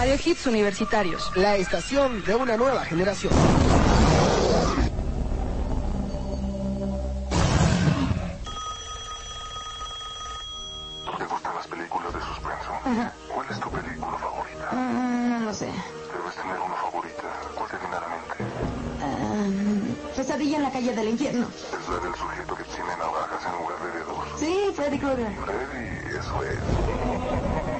Radio Hits Universitarios. La estación de una nueva generación. ¿Te gustan las películas de suspenso? ¿Cuál es tu película favorita? Mm, no lo sé. Debes tener una favorita. ¿Cuál te viene a la mente? Ah, pesadilla en la calle del infierno. Es la del sujeto que tiene navajas en lugar de dedos. Sí, Freddy Krueger. Freddy, eso es.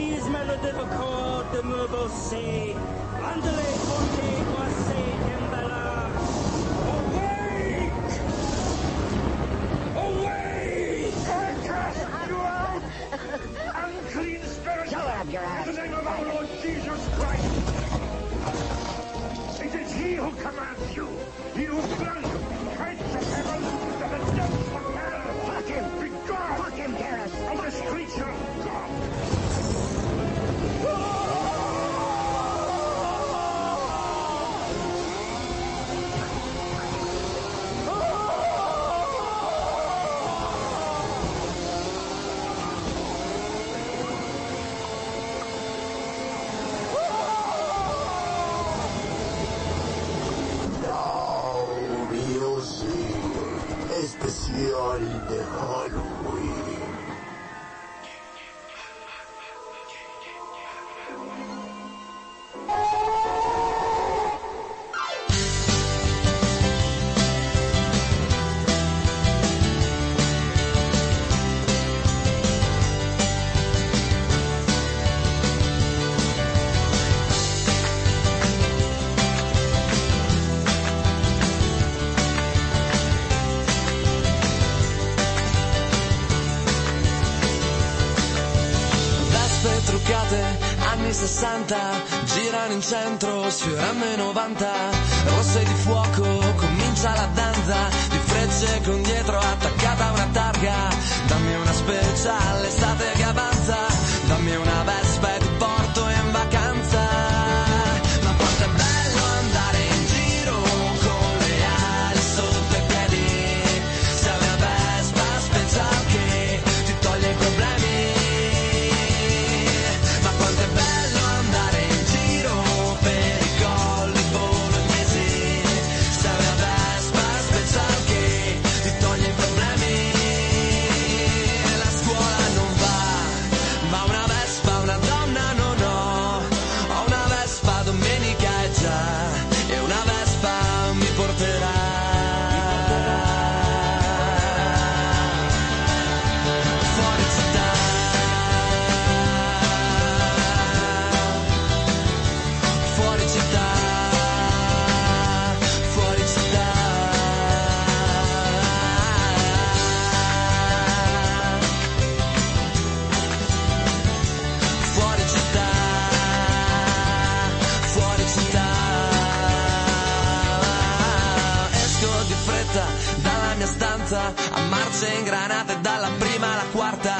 Mortisme le dévocor de me bosser. Andele forte quasi embella. Awake! Awake! I cast you out! Unclean spirit! Shut up, your ass. In the name of our Lord Jesus Christ! It is he who commands you! He who! Kites of heaven 60 girano in centro sfiorando i 90 rosse di fuoco comincia la danza di frecce con dietro attaccata a una targa. Dammi una speciale estate che avanza dammi una bella a marce ingranate dalla prima alla quarta.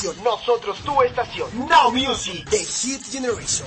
Generación. Nosotros tu estación. Now Music. The Hit Generation.